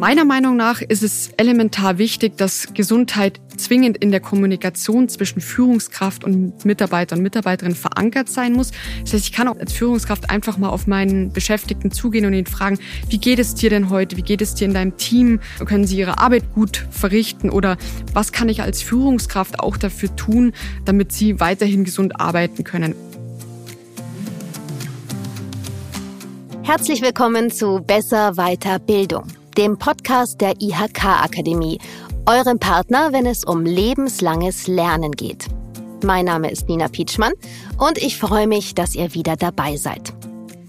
Meiner Meinung nach ist es elementar wichtig, dass Gesundheit zwingend in der Kommunikation zwischen Führungskraft und Mitarbeiter und Mitarbeiterin verankert sein muss. Das heißt, ich kann auch als Führungskraft einfach mal auf meinen Beschäftigten zugehen und ihn fragen, wie geht es dir denn heute? Wie geht es dir in deinem Team? Können sie ihre Arbeit gut verrichten? Oder was kann ich als Führungskraft auch dafür tun, damit sie weiterhin gesund arbeiten können? Herzlich willkommen zu Besser Weiter Bildung dem Podcast der IHK Akademie, eurem Partner, wenn es um lebenslanges Lernen geht. Mein Name ist Nina Pietschmann und ich freue mich, dass ihr wieder dabei seid.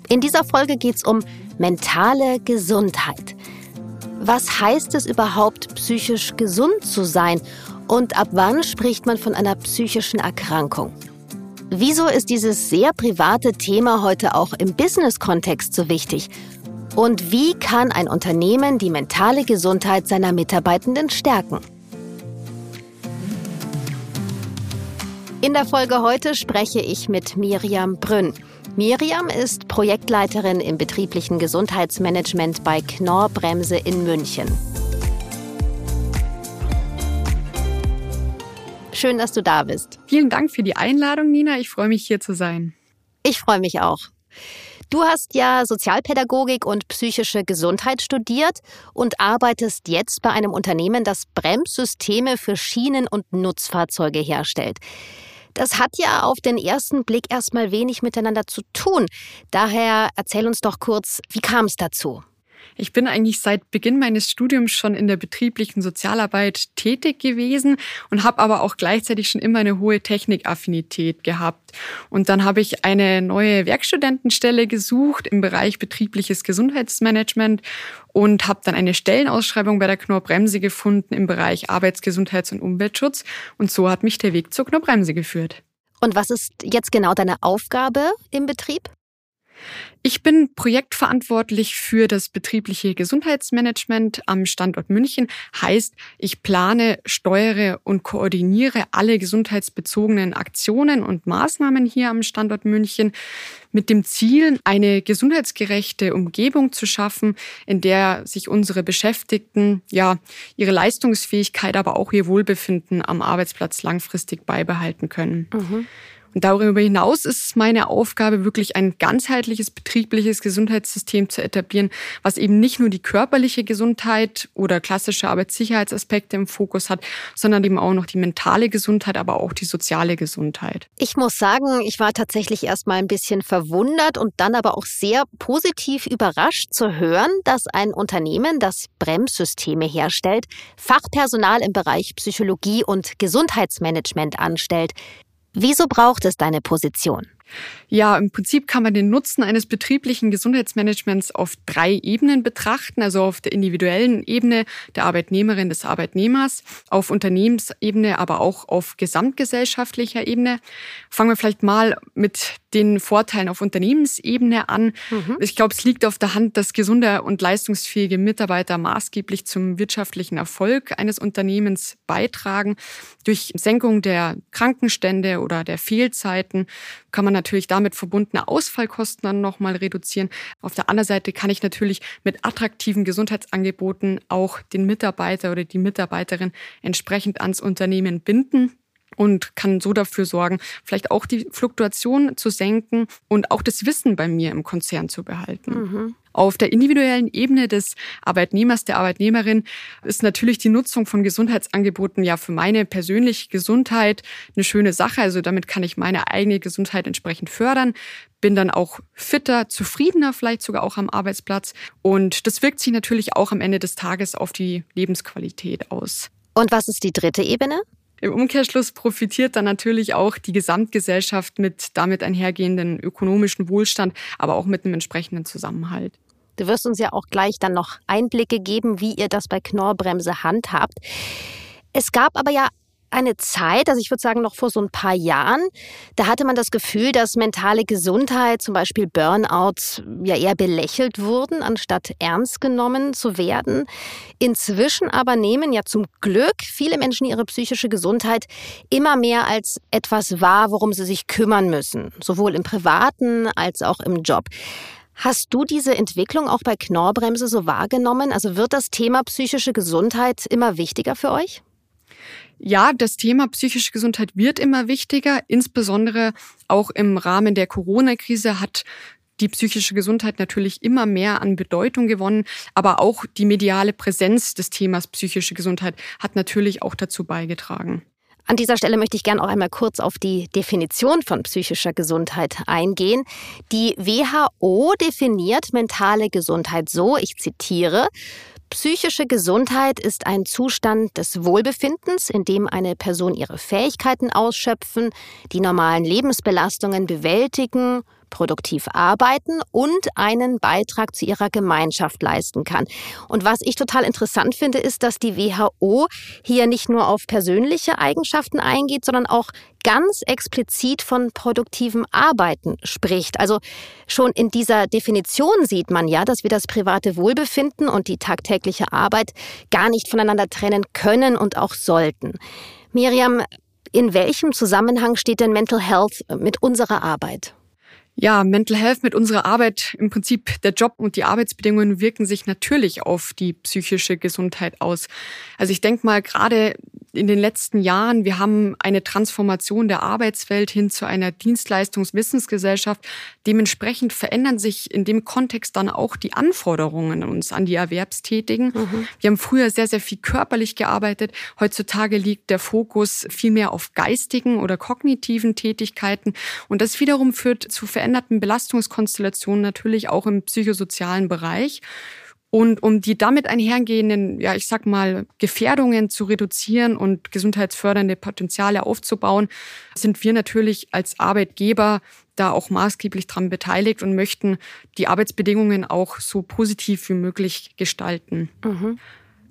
In dieser Folge geht es um mentale Gesundheit. Was heißt es überhaupt, psychisch gesund zu sein und ab wann spricht man von einer psychischen Erkrankung? Wieso ist dieses sehr private Thema heute auch im Business-Kontext so wichtig? Und wie kann ein Unternehmen die mentale Gesundheit seiner Mitarbeitenden stärken? In der Folge heute spreche ich mit Miriam Brünn. Miriam ist Projektleiterin im betrieblichen Gesundheitsmanagement bei Knorr Bremse in München. Schön, dass du da bist. Vielen Dank für die Einladung, Nina. Ich freue mich, hier zu sein. Ich freue mich auch. Du hast ja Sozialpädagogik und psychische Gesundheit studiert und arbeitest jetzt bei einem Unternehmen, das Bremssysteme für Schienen- und Nutzfahrzeuge herstellt. Das hat ja auf den ersten Blick erstmal wenig miteinander zu tun. Daher erzähl uns doch kurz, wie kam es dazu? Ich bin eigentlich seit Beginn meines Studiums schon in der betrieblichen Sozialarbeit tätig gewesen und habe aber auch gleichzeitig schon immer eine hohe Technikaffinität gehabt. Und dann habe ich eine neue Werkstudentenstelle gesucht im Bereich betriebliches Gesundheitsmanagement und habe dann eine Stellenausschreibung bei der Knorr-Bremse gefunden im Bereich Arbeitsgesundheits- und Umweltschutz. Und so hat mich der Weg zur Knorr-Bremse geführt. Und was ist jetzt genau deine Aufgabe im Betrieb? Ich bin projektverantwortlich für das betriebliche Gesundheitsmanagement am Standort München. Heißt, ich plane, steuere und koordiniere alle gesundheitsbezogenen Aktionen und Maßnahmen hier am Standort München mit dem Ziel, eine gesundheitsgerechte Umgebung zu schaffen, in der sich unsere Beschäftigten ja ihre Leistungsfähigkeit, aber auch ihr Wohlbefinden am Arbeitsplatz langfristig beibehalten können. Mhm. Und darüber hinaus ist es meine Aufgabe, wirklich ein ganzheitliches betriebliches Gesundheitssystem zu etablieren, was eben nicht nur die körperliche Gesundheit oder klassische Arbeitssicherheitsaspekte im Fokus hat, sondern eben auch noch die mentale Gesundheit, aber auch die soziale Gesundheit. Ich muss sagen, ich war tatsächlich erst mal ein bisschen verwundert und dann aber auch sehr positiv überrascht zu hören, dass ein Unternehmen, das Bremssysteme herstellt, Fachpersonal im Bereich Psychologie und Gesundheitsmanagement anstellt. Wieso braucht es deine Position? Ja, im Prinzip kann man den Nutzen eines betrieblichen Gesundheitsmanagements auf drei Ebenen betrachten. Also auf der individuellen Ebene der Arbeitnehmerin, des Arbeitnehmers, auf Unternehmensebene, aber auch auf gesamtgesellschaftlicher Ebene. Fangen wir vielleicht mal mit den Vorteilen auf Unternehmensebene an. Mhm. Ich glaube, es liegt auf der Hand, dass gesunde und leistungsfähige Mitarbeiter maßgeblich zum wirtschaftlichen Erfolg eines Unternehmens beitragen. Durch Senkung der Krankenstände oder der Fehlzeiten kann man natürlich damit verbundene Ausfallkosten dann nochmal reduzieren. Auf der anderen Seite kann ich natürlich mit attraktiven Gesundheitsangeboten auch den Mitarbeiter oder die Mitarbeiterin entsprechend ans Unternehmen binden und kann so dafür sorgen, vielleicht auch die Fluktuation zu senken und auch das Wissen bei mir im Konzern zu behalten. Mhm. Auf der individuellen Ebene des Arbeitnehmers, der Arbeitnehmerin ist natürlich die Nutzung von Gesundheitsangeboten ja für meine persönliche Gesundheit eine schöne Sache. Also damit kann ich meine eigene Gesundheit entsprechend fördern, bin dann auch fitter, zufriedener vielleicht sogar auch am Arbeitsplatz. Und das wirkt sich natürlich auch am Ende des Tages auf die Lebensqualität aus. Und was ist die dritte Ebene? Im Umkehrschluss profitiert dann natürlich auch die Gesamtgesellschaft mit damit einhergehenden ökonomischen Wohlstand, aber auch mit einem entsprechenden Zusammenhalt. Du wirst uns ja auch gleich dann noch Einblicke geben, wie ihr das bei Knorrbremse handhabt. Es gab aber ja eine Zeit, also ich würde sagen noch vor so ein paar Jahren, da hatte man das Gefühl, dass mentale Gesundheit, zum Beispiel Burnout, ja eher belächelt wurden, anstatt ernst genommen zu werden. Inzwischen aber nehmen ja zum Glück viele Menschen ihre psychische Gesundheit immer mehr als etwas wahr, worum sie sich kümmern müssen, sowohl im privaten als auch im Job. Hast du diese Entwicklung auch bei Knorrbremse so wahrgenommen? Also wird das Thema psychische Gesundheit immer wichtiger für euch? Ja, das Thema psychische Gesundheit wird immer wichtiger. Insbesondere auch im Rahmen der Corona-Krise hat die psychische Gesundheit natürlich immer mehr an Bedeutung gewonnen, aber auch die mediale Präsenz des Themas psychische Gesundheit hat natürlich auch dazu beigetragen. An dieser Stelle möchte ich gerne auch einmal kurz auf die Definition von psychischer Gesundheit eingehen. Die WHO definiert mentale Gesundheit so, ich zitiere, Psychische Gesundheit ist ein Zustand des Wohlbefindens, in dem eine Person ihre Fähigkeiten ausschöpfen, die normalen Lebensbelastungen bewältigen, produktiv arbeiten und einen Beitrag zu ihrer Gemeinschaft leisten kann. Und was ich total interessant finde, ist, dass die WHO hier nicht nur auf persönliche Eigenschaften eingeht, sondern auch ganz explizit von produktivem Arbeiten spricht. Also schon in dieser Definition sieht man ja, dass wir das private Wohlbefinden und die tagtägliche Arbeit gar nicht voneinander trennen können und auch sollten. Miriam, in welchem Zusammenhang steht denn Mental Health mit unserer Arbeit? Ja, Mental Health mit unserer Arbeit, im Prinzip der Job und die Arbeitsbedingungen wirken sich natürlich auf die psychische Gesundheit aus. Also ich denke mal, gerade in den letzten Jahren, wir haben eine Transformation der Arbeitswelt hin zu einer Dienstleistungswissensgesellschaft. Dementsprechend verändern sich in dem Kontext dann auch die Anforderungen an uns, an die Erwerbstätigen. Mhm. Wir haben früher sehr, sehr viel körperlich gearbeitet. Heutzutage liegt der Fokus viel mehr auf geistigen oder kognitiven Tätigkeiten. Und das wiederum führt zu veränderten Belastungskonstellationen natürlich auch im psychosozialen Bereich. Und um die damit einhergehenden, ja, ich sag mal, Gefährdungen zu reduzieren und gesundheitsfördernde Potenziale aufzubauen, sind wir natürlich als Arbeitgeber da auch maßgeblich dran beteiligt und möchten die Arbeitsbedingungen auch so positiv wie möglich gestalten. Mhm.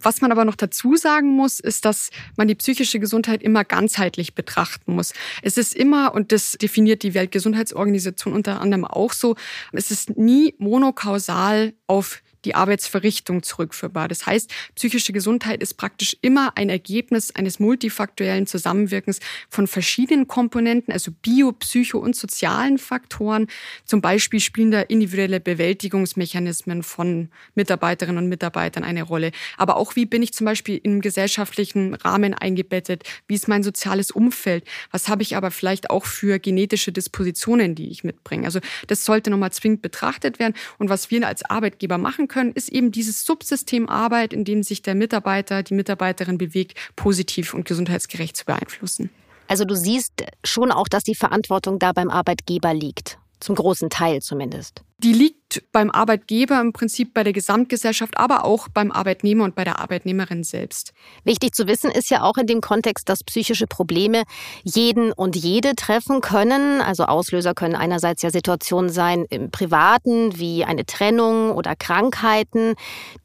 Was man aber noch dazu sagen muss, ist, dass man die psychische Gesundheit immer ganzheitlich betrachten muss. Es ist immer, und das definiert die Weltgesundheitsorganisation unter anderem auch so, es ist nie monokausal auf die Arbeitsverrichtung zurückführbar. Das heißt, psychische Gesundheit ist praktisch immer ein Ergebnis eines multifaktuellen Zusammenwirkens von verschiedenen Komponenten, also bio, psycho und sozialen Faktoren. Zum Beispiel spielen da individuelle Bewältigungsmechanismen von Mitarbeiterinnen und Mitarbeitern eine Rolle. Aber auch wie bin ich zum Beispiel im gesellschaftlichen Rahmen eingebettet? Wie ist mein soziales Umfeld? Was habe ich aber vielleicht auch für genetische Dispositionen, die ich mitbringe? Also das sollte nochmal zwingend betrachtet werden. Und was wir als Arbeitgeber machen können, ist eben dieses Subsystem Arbeit, in dem sich der Mitarbeiter, die Mitarbeiterin bewegt, positiv und gesundheitsgerecht zu beeinflussen. Also du siehst schon auch, dass die Verantwortung da beim Arbeitgeber liegt. Zum großen Teil zumindest. Die liegt beim Arbeitgeber im Prinzip bei der Gesamtgesellschaft, aber auch beim Arbeitnehmer und bei der Arbeitnehmerin selbst. Wichtig zu wissen ist ja auch in dem Kontext, dass psychische Probleme jeden und jede treffen können. Also Auslöser können einerseits ja Situationen sein im Privaten, wie eine Trennung oder Krankheiten,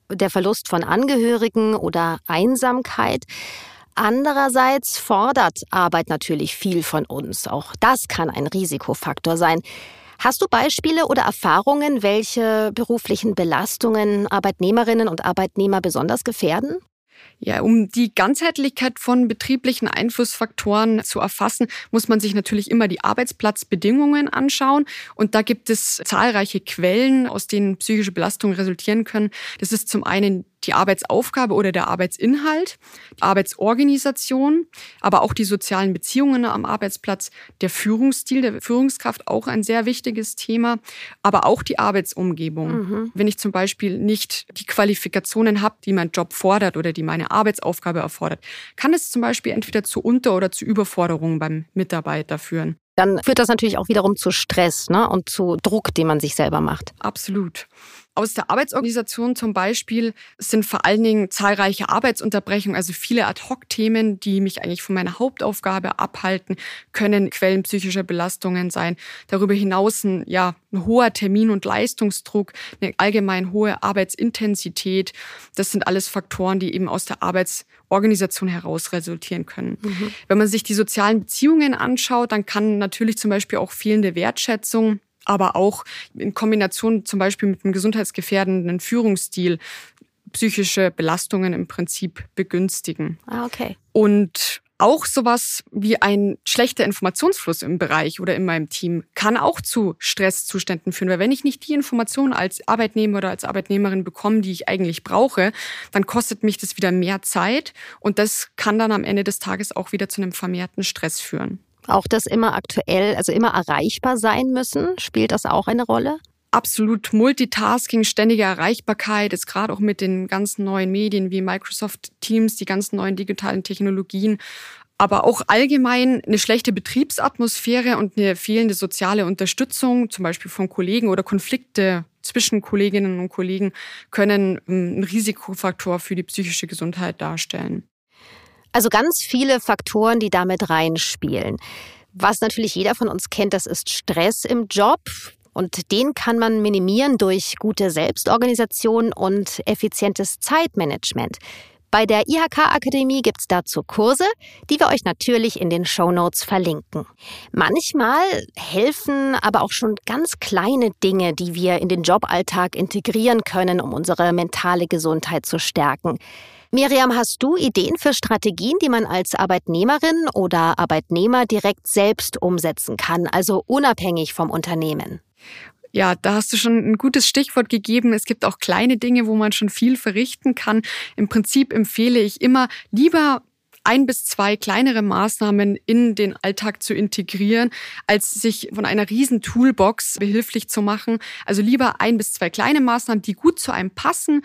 der Verlust von Angehörigen oder Einsamkeit. Andererseits fordert Arbeit natürlich viel von uns. Auch das kann ein Risikofaktor sein. Hast du Beispiele oder Erfahrungen, welche beruflichen Belastungen Arbeitnehmerinnen und Arbeitnehmer besonders gefährden? Ja, um die Ganzheitlichkeit von betrieblichen Einflussfaktoren zu erfassen, muss man sich natürlich immer die Arbeitsplatzbedingungen anschauen. Und da gibt es zahlreiche Quellen, aus denen psychische Belastungen resultieren können. Das ist zum einen die Arbeitsaufgabe oder der Arbeitsinhalt, die Arbeitsorganisation, aber auch die sozialen Beziehungen am Arbeitsplatz, der Führungsstil der Führungskraft auch ein sehr wichtiges Thema, aber auch die Arbeitsumgebung. Mhm. Wenn ich zum Beispiel nicht die Qualifikationen habe, die mein Job fordert oder die meine Arbeitsaufgabe erfordert, kann es zum Beispiel entweder zu Unter- oder zu Überforderungen beim Mitarbeiter führen. Dann führt das natürlich auch wiederum zu Stress ne? und zu Druck, den man sich selber macht. Absolut. Aus der Arbeitsorganisation zum Beispiel sind vor allen Dingen zahlreiche Arbeitsunterbrechungen, also viele Ad-Hoc-Themen, die mich eigentlich von meiner Hauptaufgabe abhalten, können Quellen psychischer Belastungen sein. Darüber hinaus ein, ja, ein hoher Termin- und Leistungsdruck, eine allgemein hohe Arbeitsintensität. Das sind alles Faktoren, die eben aus der Arbeitsorganisation heraus resultieren können. Mhm. Wenn man sich die sozialen Beziehungen anschaut, dann kann natürlich zum Beispiel auch fehlende Wertschätzung aber auch in Kombination zum Beispiel mit einem gesundheitsgefährdenden Führungsstil psychische Belastungen im Prinzip begünstigen. Ah, okay. Und Auch sowas wie ein schlechter Informationsfluss im Bereich oder in meinem Team kann auch zu Stresszuständen führen. Weil wenn ich nicht die Informationen als Arbeitnehmer oder als Arbeitnehmerin bekomme, die ich eigentlich brauche, dann kostet mich das wieder mehr Zeit und das kann dann am Ende des Tages auch wieder zu einem vermehrten Stress führen. Auch das immer aktuell, also immer erreichbar sein müssen, spielt das auch eine Rolle? absolut Multitasking, ständige Erreichbarkeit, ist gerade auch mit den ganzen neuen Medien wie Microsoft Teams, die ganzen neuen digitalen Technologien, aber auch allgemein eine schlechte Betriebsatmosphäre und eine fehlende soziale Unterstützung, zum Beispiel von Kollegen oder Konflikte zwischen Kolleginnen und Kollegen, können ähm, ein Risikofaktor für die psychische Gesundheit darstellen. Also ganz viele Faktoren, die damit reinspielen. Was natürlich jeder von uns kennt, das ist Stress im Job. Und den kann man minimieren durch gute Selbstorganisation und effizientes Zeitmanagement. Bei der IHK-Akademie gibt's dazu Kurse, die wir euch natürlich in den Show Notes verlinken. Manchmal helfen aber auch schon ganz kleine Dinge, die wir in den Joballtag integrieren können, um unsere mentale Gesundheit zu stärken. Miriam, hast du Ideen für Strategien, die man als Arbeitnehmerin oder Arbeitnehmer direkt selbst umsetzen kann, also unabhängig vom Unternehmen? Ja, da hast du schon ein gutes Stichwort gegeben. Es gibt auch kleine Dinge, wo man schon viel verrichten kann. Im Prinzip empfehle ich immer lieber ein bis zwei kleinere Maßnahmen in den Alltag zu integrieren, als sich von einer riesen Toolbox behilflich zu machen. Also lieber ein bis zwei kleine Maßnahmen, die gut zu einem passen.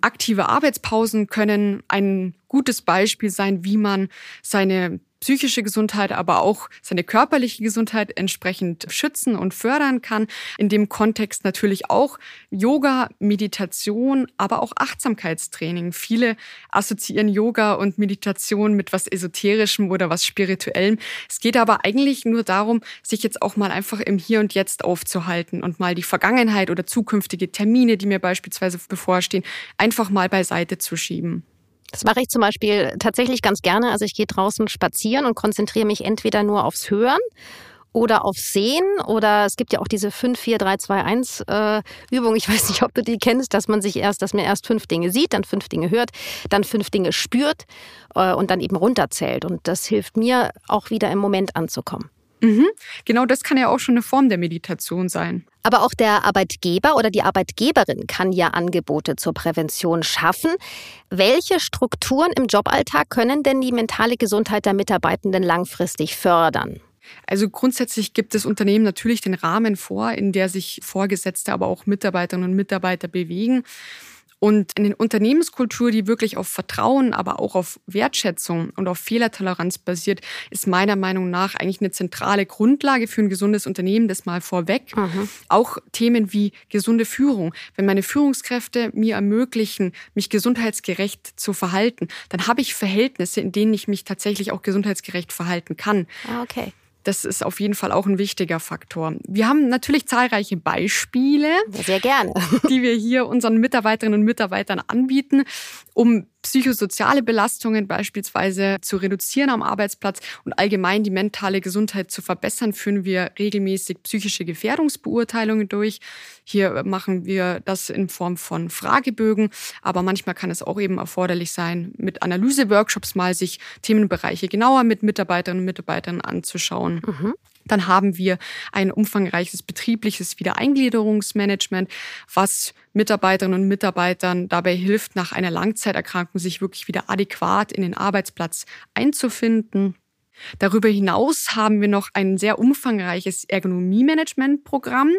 Aktive Arbeitspausen können ein gutes Beispiel sein, wie man seine psychische Gesundheit, aber auch seine körperliche Gesundheit entsprechend schützen und fördern kann. In dem Kontext natürlich auch Yoga, Meditation, aber auch Achtsamkeitstraining. Viele assoziieren Yoga und Meditation mit was Esoterischem oder was Spirituellem. Es geht aber eigentlich nur darum, sich jetzt auch mal einfach im Hier und Jetzt aufzuhalten und mal die Vergangenheit oder zukünftige Termine, die mir beispielsweise bevorstehen, einfach mal beiseite zu schieben. Das mache ich zum Beispiel tatsächlich ganz gerne. Also ich gehe draußen spazieren und konzentriere mich entweder nur aufs Hören oder aufs Sehen oder es gibt ja auch diese 5, 4, 3, 2, 1 äh, Übung. Ich weiß nicht, ob du die kennst, dass man sich erst, dass man erst fünf Dinge sieht, dann fünf Dinge hört, dann fünf Dinge spürt äh, und dann eben runterzählt. Und das hilft mir auch wieder im Moment anzukommen. Mhm. Genau das kann ja auch schon eine Form der Meditation sein. Aber auch der Arbeitgeber oder die Arbeitgeberin kann ja Angebote zur Prävention schaffen. Welche Strukturen im Joballtag können denn die mentale Gesundheit der Mitarbeitenden langfristig fördern? Also grundsätzlich gibt es Unternehmen natürlich den Rahmen vor, in der sich Vorgesetzte, aber auch Mitarbeiterinnen und Mitarbeiter bewegen. Und in der Unternehmenskultur, die wirklich auf Vertrauen, aber auch auf Wertschätzung und auf Fehlertoleranz basiert, ist meiner Meinung nach eigentlich eine zentrale Grundlage für ein gesundes Unternehmen. Das mal vorweg. Mhm. Auch Themen wie gesunde Führung. Wenn meine Führungskräfte mir ermöglichen, mich gesundheitsgerecht zu verhalten, dann habe ich Verhältnisse, in denen ich mich tatsächlich auch gesundheitsgerecht verhalten kann. Ah, okay. Das ist auf jeden Fall auch ein wichtiger Faktor. Wir haben natürlich zahlreiche Beispiele, sehr gerne, die wir hier unseren Mitarbeiterinnen und Mitarbeitern anbieten, um psychosoziale Belastungen beispielsweise zu reduzieren am Arbeitsplatz und allgemein die mentale Gesundheit zu verbessern, führen wir regelmäßig psychische Gefährdungsbeurteilungen durch. Hier machen wir das in Form von Fragebögen, aber manchmal kann es auch eben erforderlich sein, mit Analyseworkshops mal sich Themenbereiche genauer mit Mitarbeiterinnen und Mitarbeitern anzuschauen. Mhm. Dann haben wir ein umfangreiches betriebliches Wiedereingliederungsmanagement, was Mitarbeiterinnen und Mitarbeitern dabei hilft, nach einer Langzeiterkrankung sich wirklich wieder adäquat in den Arbeitsplatz einzufinden. Darüber hinaus haben wir noch ein sehr umfangreiches Ergonomie-Management-Programm.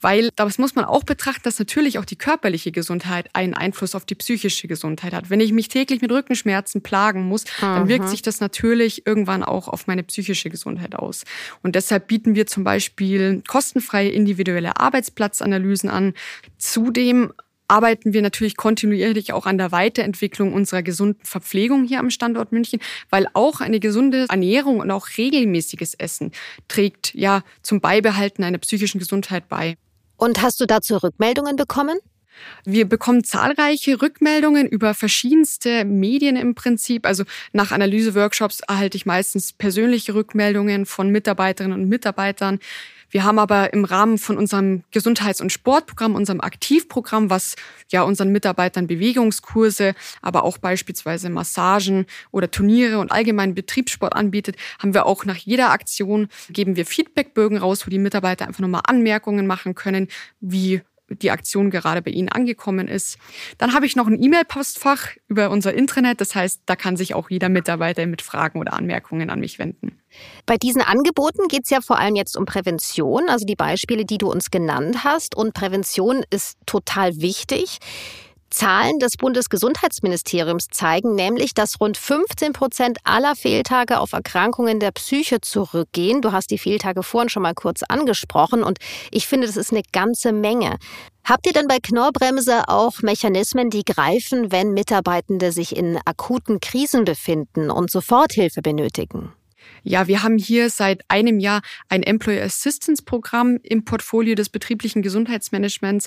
Weil das muss man auch betrachten, dass natürlich auch die körperliche Gesundheit einen Einfluss auf die psychische Gesundheit hat. Wenn ich mich täglich mit Rückenschmerzen plagen muss, Aha. dann wirkt sich das natürlich irgendwann auch auf meine psychische Gesundheit aus. Und deshalb bieten wir zum Beispiel kostenfreie individuelle Arbeitsplatzanalysen an. Zudem arbeiten wir natürlich kontinuierlich auch an der Weiterentwicklung unserer gesunden Verpflegung hier am Standort München, weil auch eine gesunde Ernährung und auch regelmäßiges Essen trägt ja zum Beibehalten einer psychischen Gesundheit bei. Und hast du dazu Rückmeldungen bekommen? Wir bekommen zahlreiche Rückmeldungen über verschiedenste Medien im Prinzip. Also nach Analyseworkshops erhalte ich meistens persönliche Rückmeldungen von Mitarbeiterinnen und Mitarbeitern. Wir haben aber im Rahmen von unserem Gesundheits- und Sportprogramm, unserem Aktivprogramm, was ja unseren Mitarbeitern Bewegungskurse, aber auch beispielsweise Massagen oder Turniere und allgemeinen Betriebssport anbietet, haben wir auch nach jeder Aktion geben wir Feedbackbögen raus, wo die Mitarbeiter einfach nochmal Anmerkungen machen können, wie die Aktion gerade bei Ihnen angekommen ist. Dann habe ich noch ein E-Mail-Postfach über unser Intranet. Das heißt, da kann sich auch jeder Mitarbeiter mit Fragen oder Anmerkungen an mich wenden. Bei diesen Angeboten geht es ja vor allem jetzt um Prävention, also die Beispiele, die du uns genannt hast. Und Prävention ist total wichtig. Zahlen des Bundesgesundheitsministeriums zeigen nämlich, dass rund 15 Prozent aller Fehltage auf Erkrankungen der Psyche zurückgehen. Du hast die Fehltage vorhin schon mal kurz angesprochen und ich finde, das ist eine ganze Menge. Habt ihr denn bei Knorrbremse auch Mechanismen, die greifen, wenn Mitarbeitende sich in akuten Krisen befinden und Soforthilfe benötigen? Ja, wir haben hier seit einem Jahr ein Employee Assistance Programm im Portfolio des betrieblichen Gesundheitsmanagements.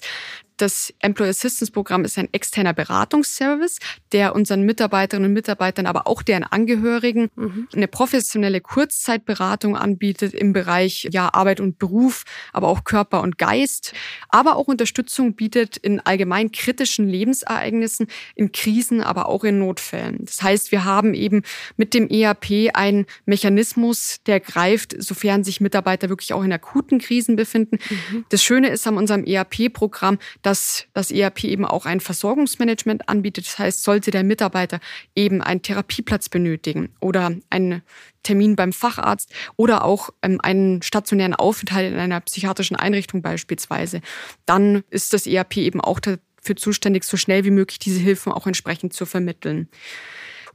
Das Employee Assistance Programm ist ein externer Beratungsservice, der unseren Mitarbeiterinnen und Mitarbeitern, aber auch deren Angehörigen mhm. eine professionelle Kurzzeitberatung anbietet im Bereich ja, Arbeit und Beruf, aber auch Körper und Geist, aber auch Unterstützung bietet in allgemein kritischen Lebensereignissen, in Krisen, aber auch in Notfällen. Das heißt, wir haben eben mit dem EAP einen Mechanismus, der greift, sofern sich Mitarbeiter wirklich auch in akuten Krisen befinden. Mhm. Das Schöne ist an unserem EAP-Programm, dass das ERP eben auch ein Versorgungsmanagement anbietet. Das heißt, sollte der Mitarbeiter eben einen Therapieplatz benötigen oder einen Termin beim Facharzt oder auch ähm, einen stationären Aufenthalt in einer psychiatrischen Einrichtung beispielsweise, dann ist das ERP eben auch dafür zuständig, so schnell wie möglich diese Hilfen auch entsprechend zu vermitteln.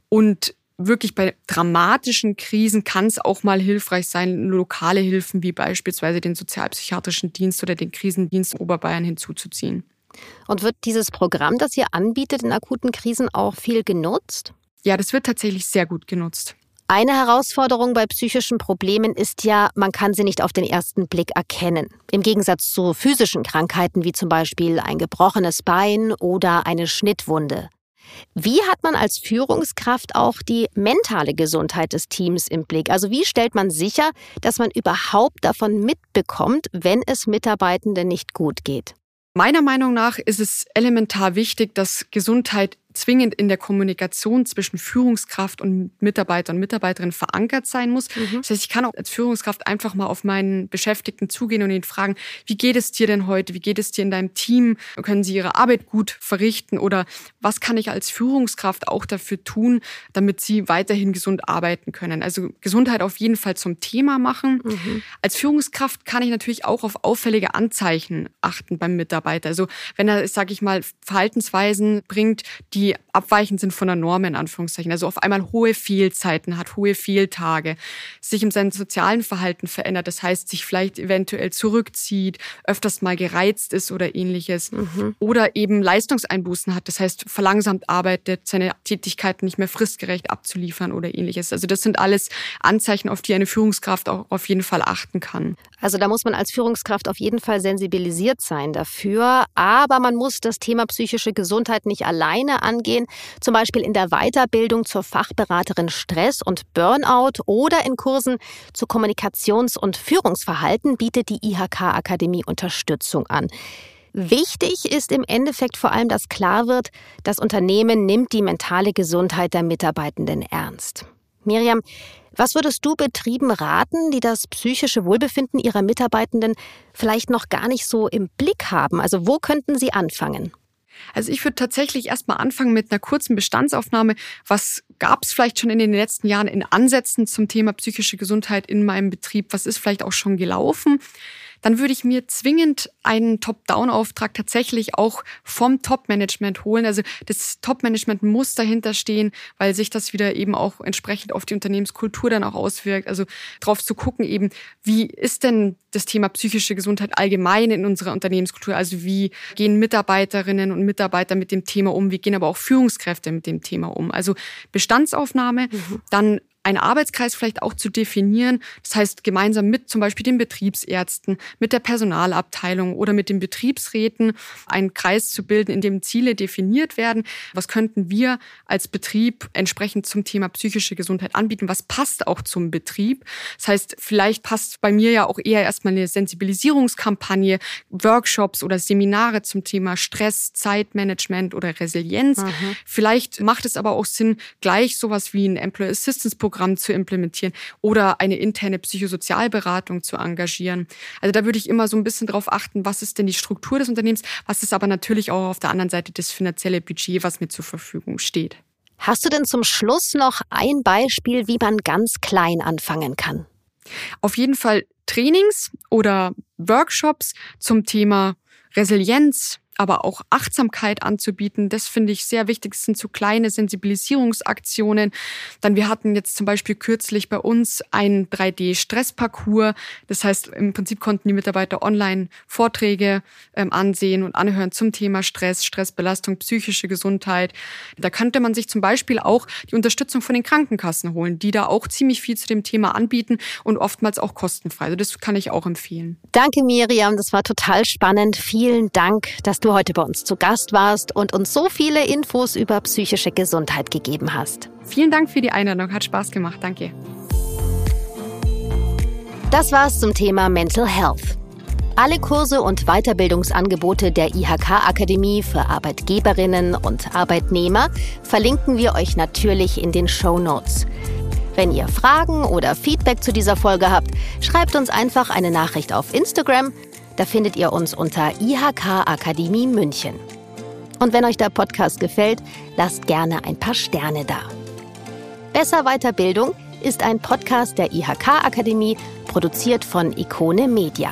Und wirklich bei dramatischen Krisen kann es auch mal hilfreich sein, lokale Hilfen wie beispielsweise den sozialpsychiatrischen Dienst oder den Krisendienst Oberbayern hinzuzuziehen. Und wird dieses Programm, das ihr anbietet in akuten Krisen, auch viel genutzt? Ja, das wird tatsächlich sehr gut genutzt. Eine Herausforderung bei psychischen Problemen ist ja, man kann sie nicht auf den ersten Blick erkennen. Im Gegensatz zu physischen Krankheiten wie zum Beispiel ein gebrochenes Bein oder eine Schnittwunde. Wie hat man als Führungskraft auch die mentale Gesundheit des Teams im Blick? Also wie stellt man sicher, dass man überhaupt davon mitbekommt, wenn es Mitarbeitenden nicht gut geht? Meiner Meinung nach ist es elementar wichtig, dass Gesundheit zwingend in der Kommunikation zwischen Führungskraft und Mitarbeiter und Mitarbeiterin verankert sein muss. Mhm. Das heißt, ich kann auch als Führungskraft einfach mal auf meinen Beschäftigten zugehen und ihn fragen, wie geht es dir denn heute? Wie geht es dir in deinem Team? Können sie ihre Arbeit gut verrichten? Oder was kann ich als Führungskraft auch dafür tun, damit sie weiterhin gesund arbeiten können? Also Gesundheit auf jeden Fall zum Thema machen. Mhm. Als Führungskraft kann ich natürlich auch auf auffällige Anzeichen achten beim Mitarbeiter. Also wenn er, sage ich mal, Verhaltensweisen bringt, die die abweichend sind von der Norm in Anführungszeichen. Also auf einmal hohe Fehlzeiten hat, hohe Fehltage, sich in seinem sozialen Verhalten verändert. Das heißt, sich vielleicht eventuell zurückzieht, öfters mal gereizt ist oder ähnliches. Mhm. Oder eben Leistungseinbußen hat. Das heißt, verlangsamt arbeitet, seine Tätigkeiten nicht mehr fristgerecht abzuliefern oder ähnliches. Also das sind alles Anzeichen, auf die eine Führungskraft auch auf jeden Fall achten kann. Also da muss man als Führungskraft auf jeden Fall sensibilisiert sein dafür. Aber man muss das Thema psychische Gesundheit nicht alleine angehen, zum Beispiel in der Weiterbildung zur Fachberaterin Stress und Burnout oder in Kursen zu Kommunikations- und Führungsverhalten bietet die IHK-Akademie Unterstützung an. Wichtig ist im Endeffekt vor allem, dass klar wird, das Unternehmen nimmt die mentale Gesundheit der Mitarbeitenden ernst. Miriam, was würdest du Betrieben raten, die das psychische Wohlbefinden ihrer Mitarbeitenden vielleicht noch gar nicht so im Blick haben? Also wo könnten sie anfangen? Also ich würde tatsächlich erstmal anfangen mit einer kurzen Bestandsaufnahme. Was gab es vielleicht schon in den letzten Jahren in Ansätzen zum Thema psychische Gesundheit in meinem Betrieb? Was ist vielleicht auch schon gelaufen? Dann würde ich mir zwingend einen Top-Down-Auftrag tatsächlich auch vom Top-Management holen. Also das Top-Management muss dahinter stehen, weil sich das wieder eben auch entsprechend auf die Unternehmenskultur dann auch auswirkt. Also drauf zu gucken eben, wie ist denn das Thema psychische Gesundheit allgemein in unserer Unternehmenskultur? Also wie gehen Mitarbeiterinnen und Mitarbeiter mit dem Thema um? Wie gehen aber auch Führungskräfte mit dem Thema um? Also Bestandsaufnahme, mhm. dann einen Arbeitskreis vielleicht auch zu definieren. Das heißt, gemeinsam mit zum Beispiel den Betriebsärzten, mit der Personalabteilung oder mit den Betriebsräten einen Kreis zu bilden, in dem Ziele definiert werden. Was könnten wir als Betrieb entsprechend zum Thema psychische Gesundheit anbieten? Was passt auch zum Betrieb? Das heißt, vielleicht passt bei mir ja auch eher erstmal eine Sensibilisierungskampagne, Workshops oder Seminare zum Thema Stress, Zeitmanagement oder Resilienz. Mhm. Vielleicht macht es aber auch Sinn, gleich sowas wie ein Employee Assistance Programm zu implementieren oder eine interne Psychosozialberatung zu engagieren. Also da würde ich immer so ein bisschen drauf achten, was ist denn die Struktur des Unternehmens, was ist aber natürlich auch auf der anderen Seite das finanzielle Budget, was mir zur Verfügung steht. Hast du denn zum Schluss noch ein Beispiel, wie man ganz klein anfangen kann? Auf jeden Fall Trainings oder Workshops zum Thema Resilienz, aber auch Achtsamkeit anzubieten. Das finde ich sehr wichtig. Das sind so kleine Sensibilisierungsaktionen. Dann wir hatten jetzt zum Beispiel kürzlich bei uns ein 3D-Stressparcours. Das heißt, im Prinzip konnten die Mitarbeiter online Vorträge ähm, ansehen und anhören zum Thema Stress, Stressbelastung, psychische Gesundheit. Da könnte man sich zum Beispiel auch die Unterstützung von den Krankenkassen holen, die da auch ziemlich viel zu dem Thema anbieten und oftmals auch kostenfrei. Also das kann ich auch empfehlen. Danke, Miriam. Das war total spannend. Vielen Dank, dass du du heute bei uns zu Gast warst und uns so viele Infos über psychische Gesundheit gegeben hast. Vielen Dank für die Einladung, hat Spaß gemacht, danke. Das war's zum Thema Mental Health. Alle Kurse und Weiterbildungsangebote der IHK-Akademie für Arbeitgeberinnen und Arbeitnehmer verlinken wir euch natürlich in den Show Notes. Wenn ihr Fragen oder Feedback zu dieser Folge habt, schreibt uns einfach eine Nachricht auf Instagram da findet ihr uns unter IHK Akademie München. Und wenn euch der Podcast gefällt, lasst gerne ein paar Sterne da. Besser Weiterbildung ist ein Podcast der IHK Akademie, produziert von Ikone Media.